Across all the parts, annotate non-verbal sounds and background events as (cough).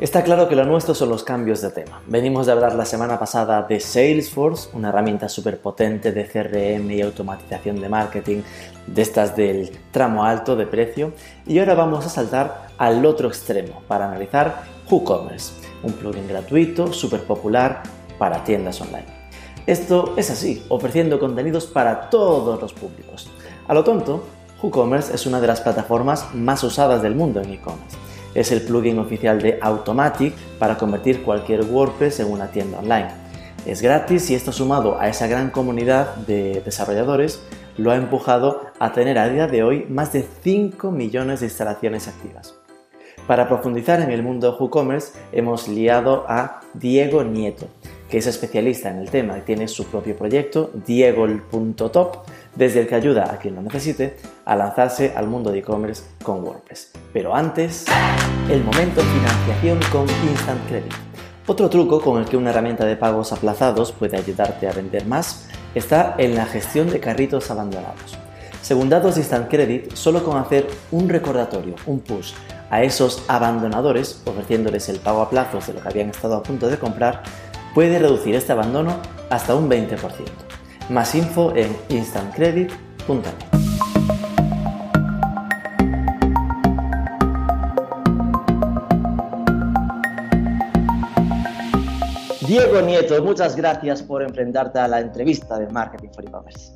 está claro que lo nuestro son los cambios de tema. Venimos de hablar la semana pasada de Salesforce, una herramienta súper potente de CRM y automatización de marketing, de estas del tramo alto de precio, y ahora vamos a saltar al otro extremo para analizar WooCommerce, un plugin gratuito, súper popular para tiendas online. Esto es así, ofreciendo contenidos para todos los públicos. A lo tonto, WooCommerce es una de las plataformas más usadas del mundo en e-commerce es el plugin oficial de Automatic para convertir cualquier WordPress en una tienda online. Es gratis y esto sumado a esa gran comunidad de desarrolladores lo ha empujado a tener a día de hoy más de 5 millones de instalaciones activas. Para profundizar en el mundo de WooCommerce hemos liado a Diego Nieto, que es especialista en el tema y tiene su propio proyecto, diego.top, desde el que ayuda a quien lo necesite a lanzarse al mundo de e-commerce con WordPress. Pero antes, el momento financiación con Instant Credit. Otro truco con el que una herramienta de pagos aplazados puede ayudarte a vender más está en la gestión de carritos abandonados. Según datos de Instant Credit, solo con hacer un recordatorio, un push, a esos abandonadores, ofreciéndoles el pago a plazos de lo que habían estado a punto de comprar, puede reducir este abandono hasta un 20%. Más info en instantcredit.net. Diego Nieto, muchas gracias por enfrentarte a la entrevista de Marketing for E-Commerce.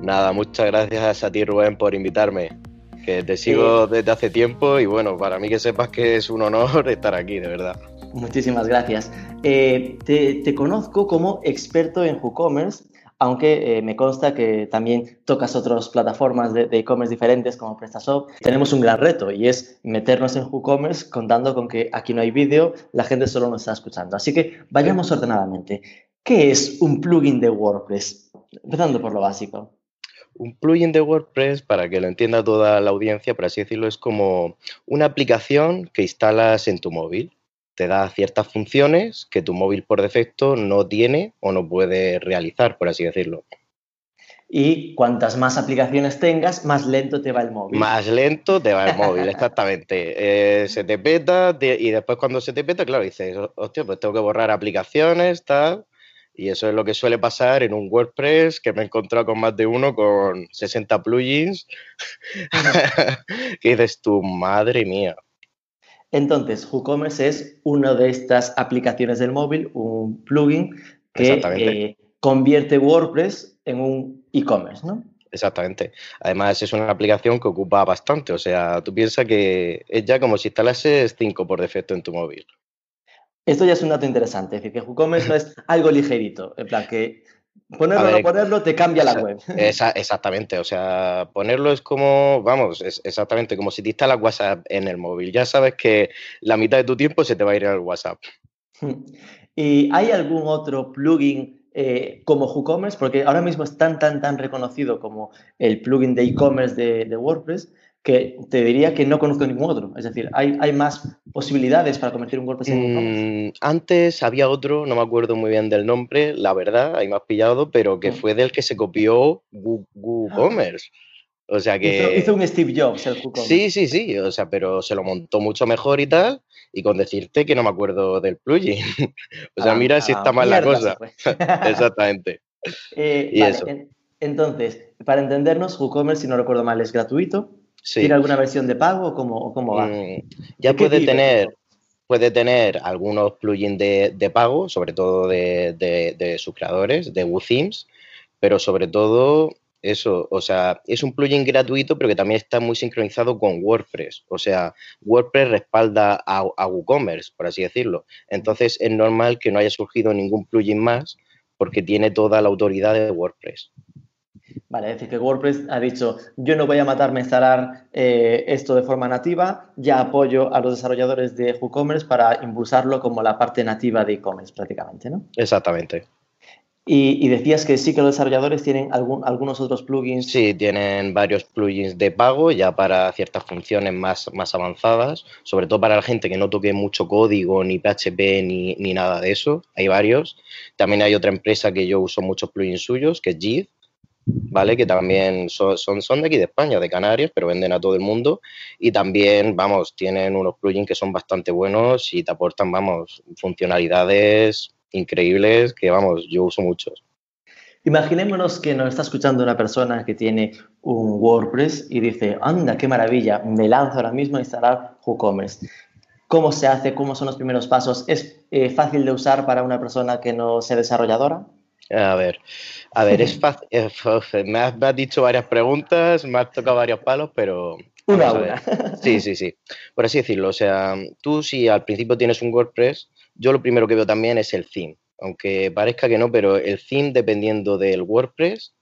Nada, muchas gracias a ti Rubén por invitarme, que te sigo desde hace tiempo y bueno, para mí que sepas que es un honor (laughs) estar aquí, de verdad. Muchísimas gracias. Eh, te, conozco como experto en WooCommerce aunque eh, me consta que también tocas otras plataformas de e-commerce diferentes como PrestaShop. Tenemos un gran reto y es meternos en WooCommerce contando con que aquí no hay vídeo, la gente solo nos está escuchando. Así que vayamos ordenadamente. ¿Qué es un plugin de WordPress? Empezando por lo básico. Un plugin de WordPress, para que lo entienda toda la audiencia, por así decirlo, es como una aplicación que instalas en tu móvil te da ciertas funciones que tu móvil por defecto no tiene o no puede realizar, por así decirlo. Y cuantas más aplicaciones tengas, más lento te va el móvil. Más lento te va el (laughs) móvil, exactamente. Eh, se te peta y después cuando se te peta, claro, dices, hostia, pues tengo que borrar aplicaciones, tal. Y eso es lo que suele pasar en un WordPress que me he encontrado con más de uno con 60 plugins. (laughs) que dices tu madre mía. Entonces, WooCommerce es una de estas aplicaciones del móvil, un plugin que eh, convierte WordPress en un e-commerce, ¿no? Exactamente. Además, es una aplicación que ocupa bastante. O sea, tú piensas que es ya como si instalases 5 por defecto en tu móvil. Esto ya es un dato interesante. Es decir, que WooCommerce no es algo ligerito. En plan, que Ponerlo o no ponerlo te cambia la web. exactamente, o sea, ponerlo es como, vamos, es exactamente como si te instalas WhatsApp en el móvil. Ya sabes que la mitad de tu tiempo se te va a ir al WhatsApp. (laughs) ¿Y hay algún otro plugin eh, como WooCommerce? Porque ahora mismo es tan, tan, tan reconocido como el plugin de e-commerce de WordPress que te diría que no conozco ningún otro. Es decir, hay, hay más posibilidades para convertir un WordPress en mm, Antes había otro, no me acuerdo muy bien del nombre, la verdad, ahí me has pillado, pero que fue del que se copió WooCommerce. O sea que... Hizo, un Steve Jobs el WooCommerce. Sí, sí, sí, o sea, pero se lo montó mucho mejor y tal, y con decirte que no me acuerdo del plugin. (laughs) o sea, mira si está mal la cosa. (laughs) Exactamente. (laughs) Eh, y eso. entonces, para entendernos, WooCommerce, si no recuerdo mal, es gratuito. ¿Tiene alguna versión de pago o cómo, cómo va? Mm, ya puede tener, puede tener algunos plugins de, pago, sobre todo de, sus creadores, de WooThemes, pero sobre todo eso, o sea, es un plugin gratuito, pero que también está muy sincronizado con WordPress. O sea, WordPress respalda a, a WooCommerce, por así decirlo. Entonces es normal que no haya surgido ningún plugin más porque tiene toda la autoridad de WordPress. Vale, es decir, que WordPress ha dicho, yo no voy a matarme a instalar eh, esto de forma nativa, ya apoyo a los desarrolladores de WooCommerce para impulsarlo como la parte nativa de e-commerce prácticamente, ¿no? Exactamente. Y, decías que sí que los desarrolladores tienen algún, algunos otros plugins. Sí, tienen varios plugins de pago ya para ciertas funciones más, más avanzadas, sobre todo para la gente que no toque mucho código, ni PHP, ni, ni nada de eso. Hay varios. También hay otra empresa que yo uso muchos plugins suyos, que es JIT, ¿vale? Que también son, son, son, de aquí de España, de Canarias, pero venden a todo el mundo. Y también, vamos, tienen unos plugins que son bastante buenos y te aportan, vamos, funcionalidades increíbles que, vamos, yo uso muchos. Imaginémonos que nos está escuchando una persona que tiene un WordPress y dice, anda, qué maravilla, me lanzo ahora mismo a instalar WooCommerce. ¿Cómo se hace? ¿Cómo son los primeros pasos? ¿Es eh, fácil de usar para una persona que no sea desarrolladora? A ver, a ver, es fácil. (laughs) Me has, dicho varias preguntas, me has tocado varios palos, pero. Una una. (laughs) Sí, sí, sí. Por así decirlo. O sea, tú si al principio tienes un WordPress, yo lo primero que veo también es el theme. Aunque parezca que no, pero el theme, dependiendo del WordPress,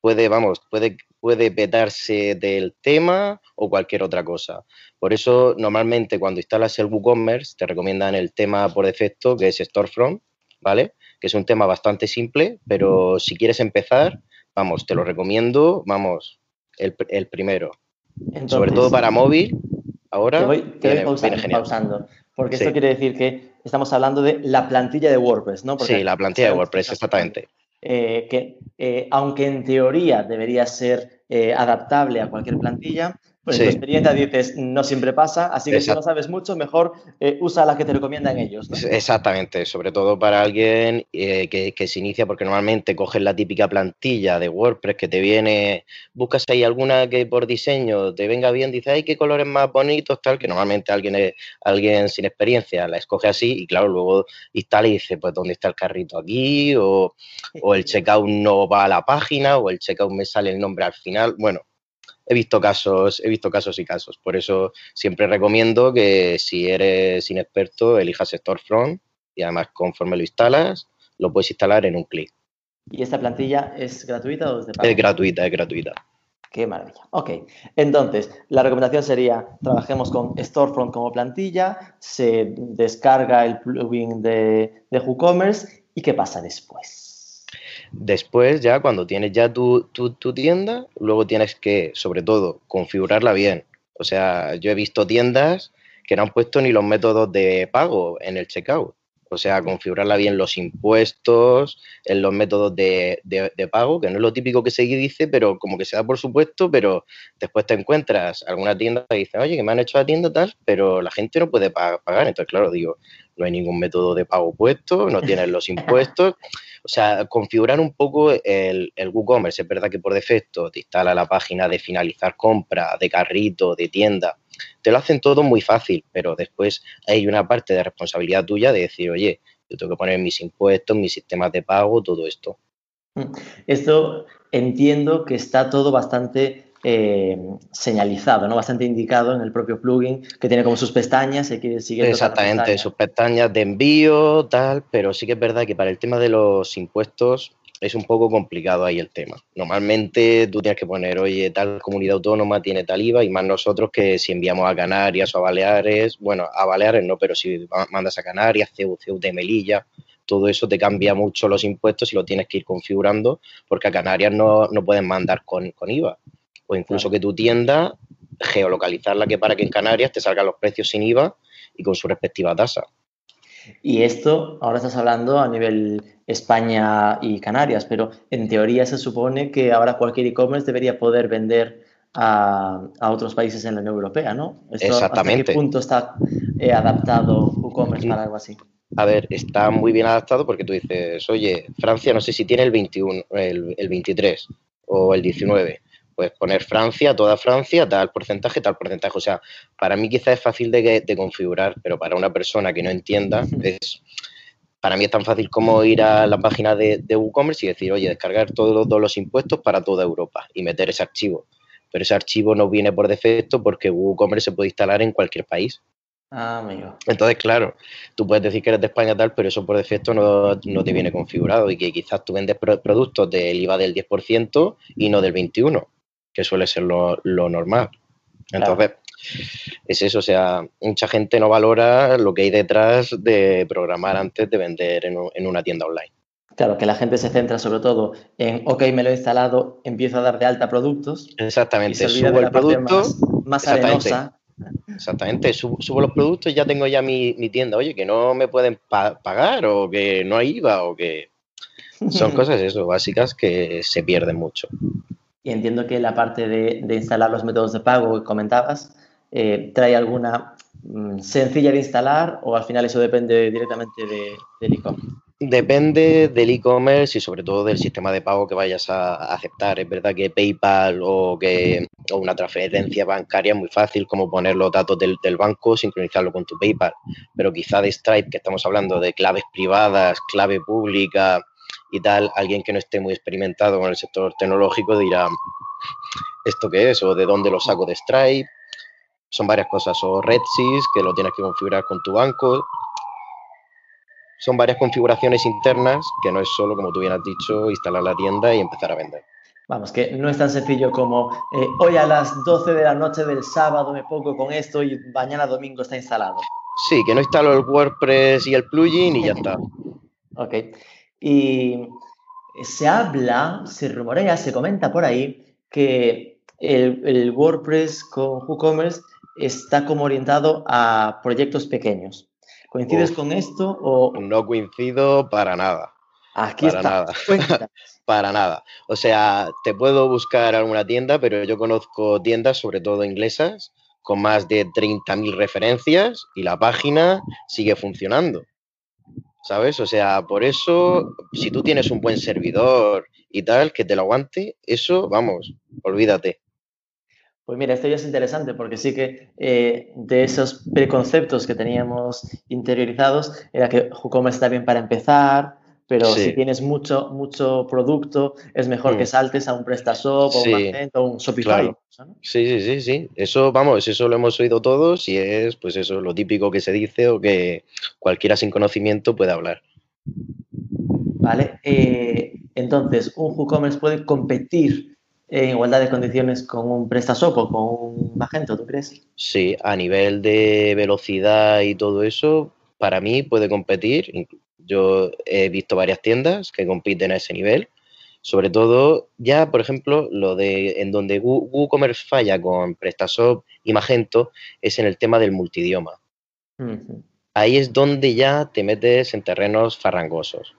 puede, vamos, puede, puede petarse del tema o cualquier otra cosa. Por eso, normalmente cuando instalas el WooCommerce, te recomiendan el tema por defecto, que es Storefront, ¿vale? Que es un tema bastante simple, pero si quieres empezar, vamos, te lo recomiendo, vamos, el, primero. Sobre todo para móvil, ahora te voy, pausando, porque esto quiere decir que estamos hablando de la plantilla de WordPress, ¿no? sí, la plantilla de WordPress, exactamente. Eh, que eh, aunque en teoría debería ser eh, adaptable a cualquier plantilla, pues en tu experiencia dices, no siempre pasa, así que si no sabes mucho, mejor eh, usa la que te recomiendan ellos. Exactamente, sobre todo para alguien eh, que, se inicia, porque normalmente coges la típica plantilla de WordPress que te viene, buscas ahí alguna que por diseño te venga bien, dices, ay, qué colores más bonitos, tal, que normalmente alguien, alguien sin experiencia la escoge así y claro, luego instala y dice, pues, ¿dónde está el carrito aquí? O, o el checkout no va a la página, o el checkout me sale el nombre al final. Bueno, he visto casos, he visto casos y casos. Por eso siempre recomiendo que si eres inexperto, elijas Storefront y además conforme lo instalas, lo puedes instalar en un clic. ¿Y esta plantilla es gratuita o es de pago? Es gratuita, es gratuita. Qué maravilla. Ok, entonces la recomendación sería trabajemos con Storefront como plantilla, se descarga el plugin de, de WooCommerce y ¿qué pasa después? Después, ya cuando tienes ya tu, tu, tienda, luego tienes que, sobre todo, configurarla bien. O sea, yo he visto tiendas que no han puesto ni los métodos de pago en el checkout. O sea, configurarla bien los impuestos, en los métodos de, pago, que no es lo típico que se dice, pero como que se da por supuesto, pero después te encuentras alguna tienda que dice, oye, que me han hecho la tienda tal, pero la gente no puede pagar. Entonces, claro, digo, no hay ningún método de pago puesto, no tienes los (laughs) impuestos. O sea, configurar un poco el, el WooCommerce. Es verdad que por defecto te instala la página de finalizar compra, de carrito, de tienda. Te lo hacen todo muy fácil, pero después hay una parte de responsabilidad tuya de decir, oye, yo tengo que poner mis impuestos, mis sistemas de pago, todo esto. Mm. Esto entiendo que está todo bastante eh, señalizado, ¿no? Bastante indicado en el propio plugin, que tiene como sus pestañas y que sigue Exactamente, sus pestañas de envío, tal, pero sí que es verdad que para el tema de los impuestos es un poco complicado ahí el tema. Normalmente tú tienes que poner, oye, tal comunidad autónoma tiene tal IVA y más nosotros que si enviamos a Canarias o a Baleares, bueno, a Baleares no, pero si mandas a Canarias, CEU, de Melilla, todo eso te cambia mucho los impuestos y lo tienes que ir configurando porque a Canarias no, no pueden mandar con, con IVA o incluso que tu tienda geolocalizarla que para que en Canarias te salgan los precios sin IVA y con su respectiva tasa. Y esto, ahora estás hablando a nivel España y Canarias, pero en teoría se supone que ahora cualquier e-commerce debería poder vender a, otros países en la Unión Europea, ¿no? Exactamente. ¿Hasta qué punto está eh, adaptado e-commerce para algo así? A ver, está muy bien adaptado porque tú dices, oye, Francia no sé si tiene el 21, el, el 23 o el 19 pues poner Francia, toda Francia, tal porcentaje, tal porcentaje. O sea, para mí quizás es fácil de, configurar, pero para una persona que no entienda, es para mí es tan fácil como ir a la página de, WooCommerce y decir, oye, descargar todos, los impuestos para toda Europa y meter ese archivo. Pero ese archivo no viene por defecto porque WooCommerce se puede instalar en cualquier país. Ah, amigo. Entonces, claro, tú puedes decir que eres de España tal, pero eso por defecto no, no te viene configurado y que quizás tú vendes productos del IVA del 10% y no del 21% que suele ser lo, normal. Entonces, es eso, o sea, mucha gente no valora lo que hay detrás de programar antes de vender en, una tienda online. Claro, que la gente se centra sobre todo en, ok, me lo he instalado, empiezo a dar de alta productos. Exactamente, subo el producto. Más, arenosa. Exactamente, subo, los productos y ya tengo ya mi, tienda. Oye, que no me pueden pagar o que no hay IVA o que... Son (laughs) cosas eso, básicas que se pierden mucho. Y entiendo que la parte de, instalar los métodos de pago que comentabas, eh, ¿trae alguna mm, sencilla de instalar o al final eso depende directamente de, del e-commerce? Depende del e-commerce y sobre todo del sistema de pago que vayas a aceptar. Es verdad que PayPal o que una transferencia bancaria es muy fácil, como poner los datos del, banco, sincronizarlo con tu PayPal. Pero quizá de Stripe, que estamos hablando de claves privadas, clave pública y tal, alguien que no esté muy experimentado con el sector tecnológico dirá, ¿esto qué es? ¿O de dónde lo saco de Stripe? Son varias cosas. O RedSys, que lo tienes que configurar con tu banco son varias configuraciones internas que no es solo, como tú bien has dicho, instalar la tienda y empezar a vender. Vamos, que no es tan sencillo como eh, hoy a las 12 de la noche del sábado me pongo con esto y mañana domingo está instalado. Sí, que no instalo el WordPress y el plugin y ya (laughs) está. ok. Y se habla, se rumorea, se comenta por ahí que el, el WordPress con WooCommerce está como orientado a proyectos pequeños. ¿Coincides con esto o...? No coincido para nada. Aquí para está. Nada. (laughs) para nada. O sea, te puedo buscar alguna tienda, pero yo conozco tiendas, sobre todo inglesas, con más de 30.000 referencias y la página sigue funcionando. ¿Sabes? O sea, por eso, si tú tienes un buen servidor y tal, que te lo aguante, eso, vamos, olvídate. Pues mira, esto ya es interesante porque sí que eh, de esos preconceptos que teníamos interiorizados era que WooCommerce está bien para empezar, pero si tienes mucho, mucho producto, es mejor que mm. saltes a un PrestaShop o un Magento o un Shopify. Sí, sí, sí, sí. Eso, vamos, eso lo hemos oído todos y es, pues eso, lo típico que se dice o que cualquiera sin conocimiento puede hablar. Vale. Eh, entonces, un WooCommerce puede competir en igualdad de condiciones con un PrestaShop o con un Magento, ¿tú crees? Sí, a nivel de velocidad y todo eso, para mí puede competir. Yo he visto varias tiendas que compiten a ese nivel. Sobre todo, ya, por ejemplo, lo de en donde WooCommerce falla con PrestaShop y Magento es en el tema del multidioma. Ahí es donde ya te metes en terrenos farrangosos.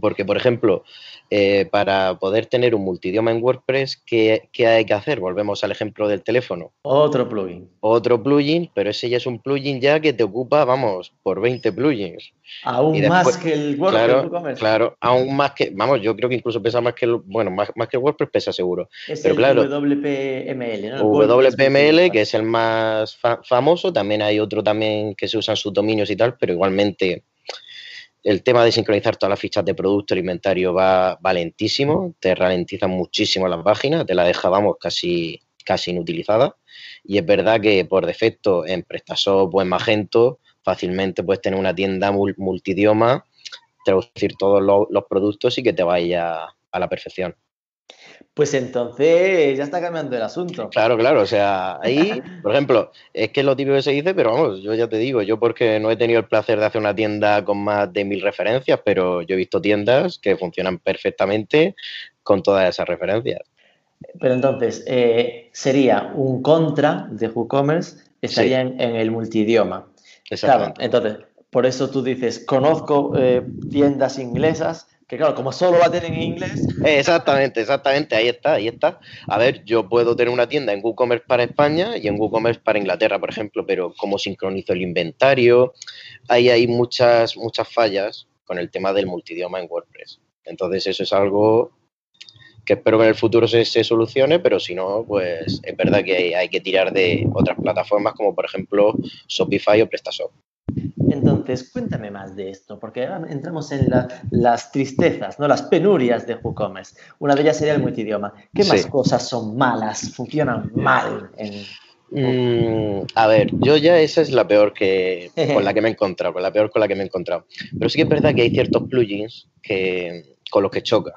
Porque, por ejemplo, eh, para poder tener un multidioma en WordPress, ¿qué, hay que hacer? Volvemos al ejemplo del teléfono. Otro plugin. Otro plugin, pero ese ya es un plugin ya que te ocupa, vamos, por 20 plugins. Aún más que el WordPress. Claro, claro, aún más que, vamos, yo creo que incluso pesa más que el, bueno, más, más que el WordPress pesa seguro. Es pero el claro, WPML, ¿no? WPML, que es el más famoso, también hay otro también que se usan sus dominios y tal, pero igualmente el tema de sincronizar todas las fichas de producto, el inventario va, va lentísimo, te ralentiza muchísimo la página, te la deja, vamos, casi, casi inutilizada. Y es verdad que por defecto en PrestaShop o en Magento fácilmente puedes tener una tienda multidioma, traducir todos los productos y que te vaya a la perfección. Pues entonces ya está cambiando el asunto. Claro, claro. O sea, ahí, por ejemplo, es que es lo típico que se dice, pero vamos, yo ya te digo, yo porque no he tenido el placer de hacer una tienda con más de mil referencias, pero yo he visto tiendas que funcionan perfectamente con todas esas referencias. Pero entonces, eh, sería un contra de WooCommerce, estaría en, el multidioma. Claro, entonces, por eso tú dices, conozco eh, tiendas inglesas que claro, como solo va a tener en inglés. Exactamente, exactamente, ahí está, ahí está. A ver, yo puedo tener una tienda en WooCommerce para España y en WooCommerce para Inglaterra, por ejemplo, pero cómo sincronizo el inventario, ahí hay muchas, muchas fallas con el tema del multidioma en WordPress. Entonces eso es algo que espero que en el futuro se, se solucione, pero si no, pues es verdad que hay, hay que tirar de otras plataformas como por ejemplo Shopify o PrestaShop. Entonces, cuéntame más de esto, porque entramos en las tristezas, ¿no? las penurias de WooCommerce. Una de ellas sería el multidioma. ¿Qué más cosas son malas, funcionan mal en, mm, a ver, yo ya esa es la peor que (laughs) con la que me he encontrado, la peor con la que me he encontrado. Pero sí que es verdad que hay ciertos plugins que, con los que choca.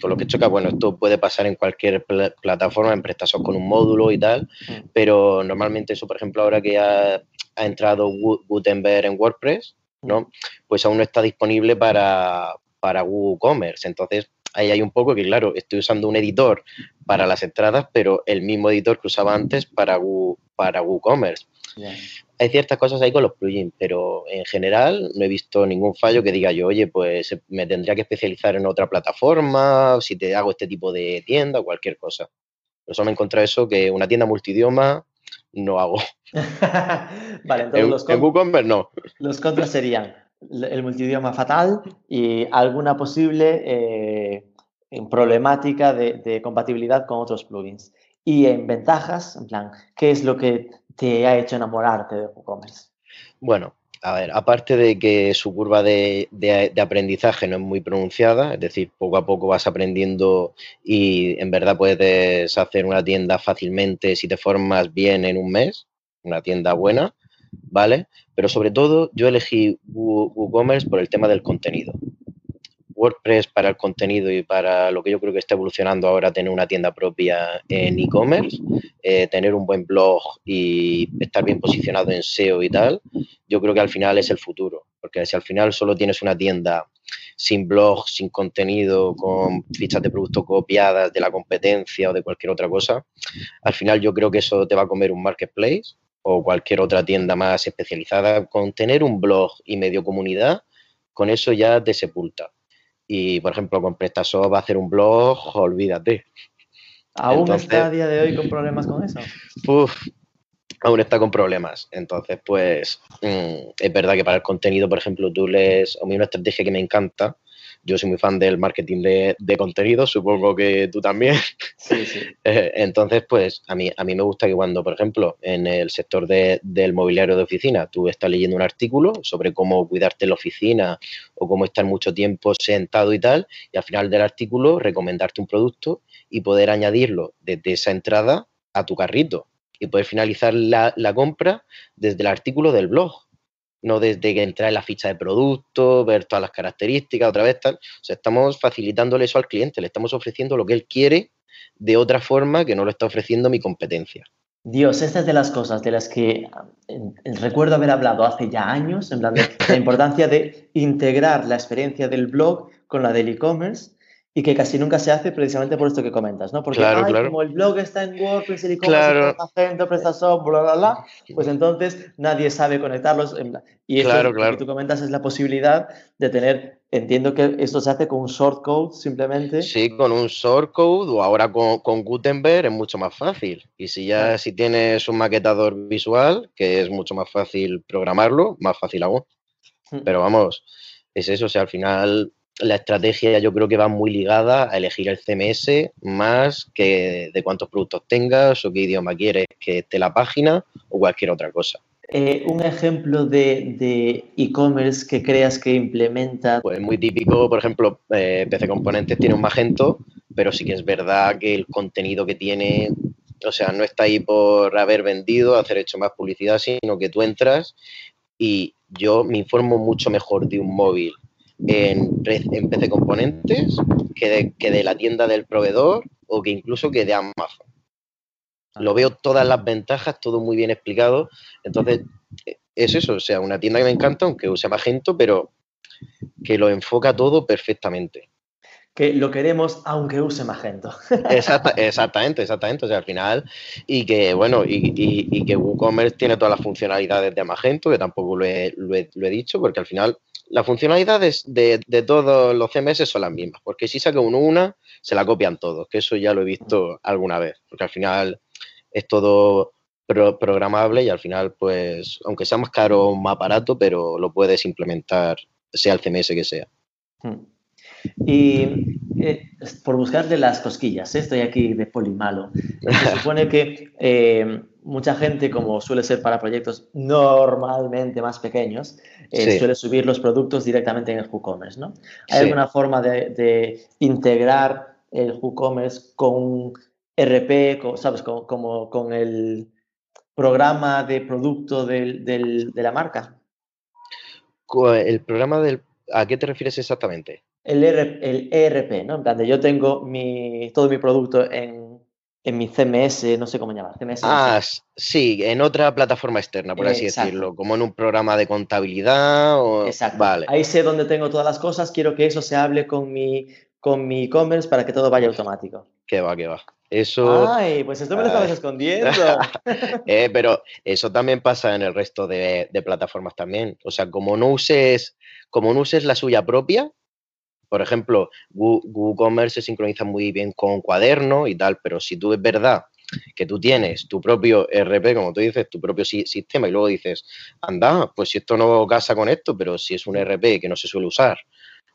Con los que choca, bueno, esto puede pasar en cualquier plataforma, en prestación con un módulo y tal, mm. pero normalmente eso, por ejemplo, ahora que ya ha entrado Gutenberg en WordPress, ¿no? Pues aún no está disponible para, para WooCommerce. Entonces, ahí hay un poco que, claro, estoy usando un editor para las entradas, pero el mismo editor que usaba antes para, para WooCommerce. Hay ciertas cosas ahí con los plugins, pero en general no he visto ningún fallo que diga yo, oye, pues me tendría que especializar en otra plataforma, si te hago este tipo de tienda o cualquier cosa. Pero solo me encontrado eso que una tienda multidioma no hago. (laughs) vale, entonces en, los, WooCommerce no. los contras serían el multidioma fatal y alguna posible eh, problemática de, compatibilidad con otros plugins. Y en ventajas, en plan, ¿qué es lo que te ha hecho enamorarte de WooCommerce? Bueno, a ver, aparte de que su curva de, aprendizaje no es muy pronunciada, es decir, poco a poco vas aprendiendo y en verdad puedes hacer una tienda fácilmente si te formas bien en un mes, una tienda buena, ¿vale? Pero sobre todo yo elegí WooCommerce por el tema del contenido. WordPress para el contenido y para lo que yo creo que está evolucionando ahora, tener una tienda propia en e-commerce, eh, tener un buen blog y estar bien posicionado en SEO y tal, yo creo que al final es el futuro. Porque si al final solo tienes una tienda sin blog, sin contenido, con fichas de producto copiadas de la competencia o de cualquier otra cosa, al final yo creo que eso te va a comer un marketplace o cualquier otra tienda más especializada. Con tener un blog y medio comunidad, con eso ya te sepulta. Y, por ejemplo, con PrestaShop va a hacer un blog, olvídate. ¿Aún está a día de hoy con problemas con eso? Uf, aún está con problemas. Entonces, pues, mm, es verdad que para el contenido, por ejemplo, tú lees, a mí una estrategia que me encanta yo soy muy fan del marketing de, de contenido, supongo que tú también. (laughs) Sí, sí. (laughs) Eh, entonces, pues a mí, a mí me gusta que cuando, por ejemplo, en el sector de, del mobiliario de oficina, tú estás leyendo un artículo sobre cómo cuidarte la oficina o cómo estar mucho tiempo sentado y tal, y al final del artículo recomendarte un producto y poder añadirlo desde esa entrada a tu carrito y poder finalizar la, la compra desde el artículo del blog no desde que entra en la ficha de producto, ver todas las características, otra vez tal. O sea, estamos facilitándole eso al cliente, le estamos ofreciendo lo que él quiere de otra forma que no lo está ofreciendo mi competencia. Dios, esta es de las cosas de las que recuerdo haber hablado hace ya años, en plan de la importancia de integrar la experiencia del blog con la del e-commerce y que casi nunca se hace precisamente por esto que comentas, ¿no? Porque como el blog está en WordPress, el e-commerce, claro. Magento, PrestaShop, bla, bla, bla, pues entonces nadie sabe conectarlos. Y eso lo que tú comentas es la posibilidad de tener, entiendo que esto se hace con un shortcode simplemente. Sí, con un shortcode o ahora con, con Gutenberg es mucho más fácil. Y si ya si tienes un maquetador visual, que es mucho más fácil programarlo, más fácil aún. Hmm. Pero vamos, es eso, o sea, al final la estrategia yo creo que va muy ligada a elegir el CMS más que de cuántos productos tengas o qué idioma quieres que esté la página o cualquier otra cosa. Eh, un ejemplo de e-commerce que creas que implementa. Pues muy típico, por ejemplo, eh, PC Componentes tiene un Magento, pero sí que es verdad que el contenido que tiene, o sea, no está ahí por haber vendido, hacer hecho más publicidad, sino que tú entras y yo me informo mucho mejor de un móvil en, en PC Componentes que de, que de la tienda del proveedor o que incluso que de Amazon. Lo veo todas las ventajas, todo muy bien explicado. Entonces, es eso, o sea, una tienda que me encanta, aunque use Magento, pero que lo enfoca todo perfectamente. Que lo queremos aunque use Magento. (laughs) exactamente, exactamente. O sea, al final, y que, bueno, y, y, que WooCommerce tiene todas las funcionalidades de Magento, que tampoco lo he, lo he dicho, porque al final las funcionalidades de, de, todos los CMS son las mismas, porque si saca uno una, se la copian todos, que eso ya lo he visto alguna vez, porque al final es todo programable y al final, pues, aunque sea más caro o más barato, pero lo puedes implementar, sea el CMS que sea. Hmm. Y eh, por buscarle las cosquillas, ¿eh? estoy aquí de polimalo. Se (laughs) supone que eh, mucha gente, como suele ser para proyectos normalmente más pequeños, suele subir los productos directamente en el WooCommerce, ¿no? ¿Hay alguna forma de, integrar el WooCommerce con RP, ¿sabes? como con el programa de producto de la marca? El programa del... ¿A qué te refieres exactamente? el, el ERP, ¿no? En plan, yo tengo mi, todo mi producto en, en mi CMS, no sé cómo llamar. CMS, ah, sí, en otra plataforma externa, por así decirlo, como en un programa de contabilidad. O... Exacto. Vale. Ahí sé dónde tengo todas las cosas, quiero que eso se hable con mi con mi e-commerce para que todo vaya automático. Que va, que va. Eso. Ay, pues esto me lo estabas escondiendo. (laughs) eh, pero eso también pasa en el resto de, de, plataformas también. O sea, como no uses, como no uses la suya propia, por ejemplo, WooCommerce se sincroniza muy bien con Cuaderno y tal, pero si tú es verdad que tú tienes tu propio RP, como tú dices, tu propio sistema y luego dices, anda, pues si esto no casa con esto, pero si es un RP que no se suele usar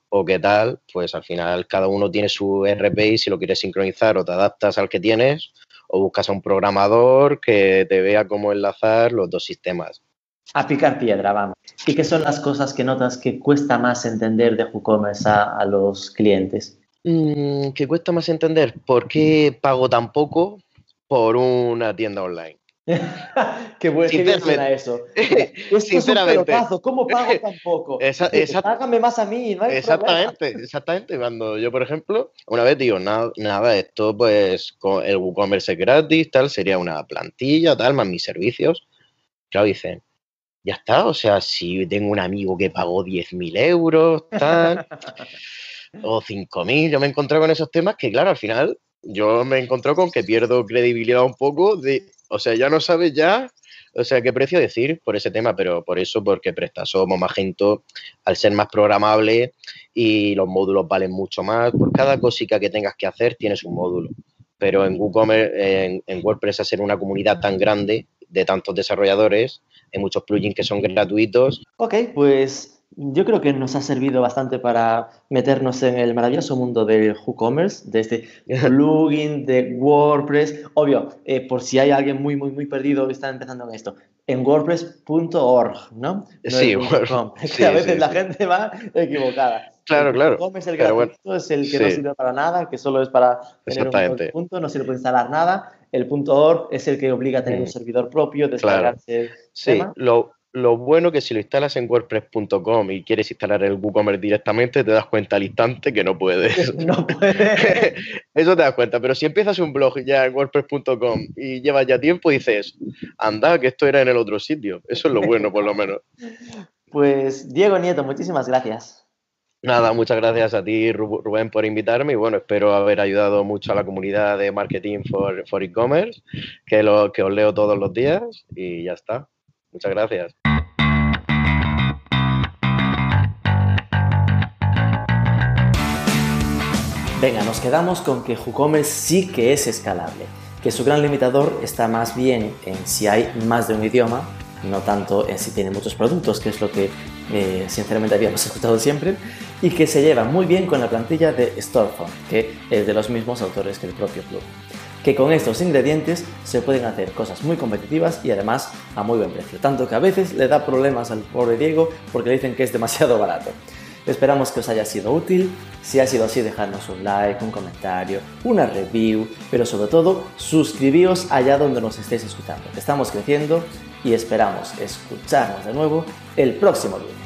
o qué tal, pues al final cada uno tiene su RP y si lo quieres sincronizar o te adaptas al que tienes o buscas a un programador que te vea cómo enlazar los dos sistemas. A picar piedra, vamos. ¿Y qué son las cosas que notas que cuesta más entender de WooCommerce a, los clientes? Mm, que cuesta más entender por qué pago tan poco por una tienda online. (laughs) qué bueno suena eso. (laughs) Sinceramente. Es un ¿Cómo pago tan (laughs) poco? Págame más a mí, no Exactamente, exactamente. Cuando yo, por ejemplo, una vez digo, nada, nada, esto pues el WooCommerce es gratis, tal, sería una plantilla, tal, más mis servicios. Claro, dicen, ya está, o sea, si tengo un amigo que pagó 10.000 euros, tal, (laughs) o 5.000, yo me encontré con esos temas que, claro, al final yo me encontré con que pierdo credibilidad un poco de o sea, ya no sabes ya, o sea, qué precio decir por ese tema, pero por eso, porque PrestaShop Magento, al ser más programable y los módulos valen mucho más, por cada cosita que tengas que hacer tienes un módulo. Pero en WooCommerce, en, en WordPress, a ser una comunidad tan grande de tantos desarrolladores, hay muchos plugins que son gratuitos. Ok, pues yo creo que nos ha servido bastante para meternos en el maravilloso mundo del WooCommerce, de este (laughs) plugin de WordPress. Obvio, eh, por si hay alguien muy, muy, muy perdido que está empezando en esto, en wordpress.org, ¿no? sí, (laughs) sí, a veces la gente va equivocada. Claro, claro. WordPress el gratuito es el que no sirve para nada, que solo es para tener un punto, no sirve para instalar nada. El .org es el que obliga a tener un mm. servidor propio, descargarse. Sí, lo, lo bueno que si lo instalas en WordPress.com y quieres instalar el WooCommerce directamente, te das cuenta al instante que no puedes. (laughs) No puedes. (laughs) Eso te das cuenta. Pero si empiezas un blog ya en WordPress.com y llevas ya tiempo, dices, anda, que esto era en el otro sitio. Eso es lo bueno, por lo menos. (laughs) Pues Diego Nieto, muchísimas gracias. Nada, muchas gracias a ti, Rubén, por invitarme y bueno, espero haber ayudado mucho a la comunidad de Marketing for, for E-Commerce, que, lo, que os leo todos los días y ya está. Muchas gracias. Venga, nos quedamos con que WooCommerce sí que es escalable, que su gran limitador está más bien en si hay más de un idioma, no tanto en si tiene muchos productos, que es lo que eh, sinceramente habíamos (laughs) escuchado siempre, y que se lleva muy bien con la plantilla de Storefront, que es de los mismos autores que el propio club que con estos ingredientes se pueden hacer cosas muy competitivas y además a muy buen precio, tanto que a veces le da problemas al pobre Diego porque le dicen que es demasiado barato. Esperamos que os haya sido útil, si ha sido así dejadnos un like, un comentario, una review, pero sobre todo suscribíos allá donde nos estéis escuchando, estamos creciendo y esperamos escucharnos de nuevo el próximo lunes.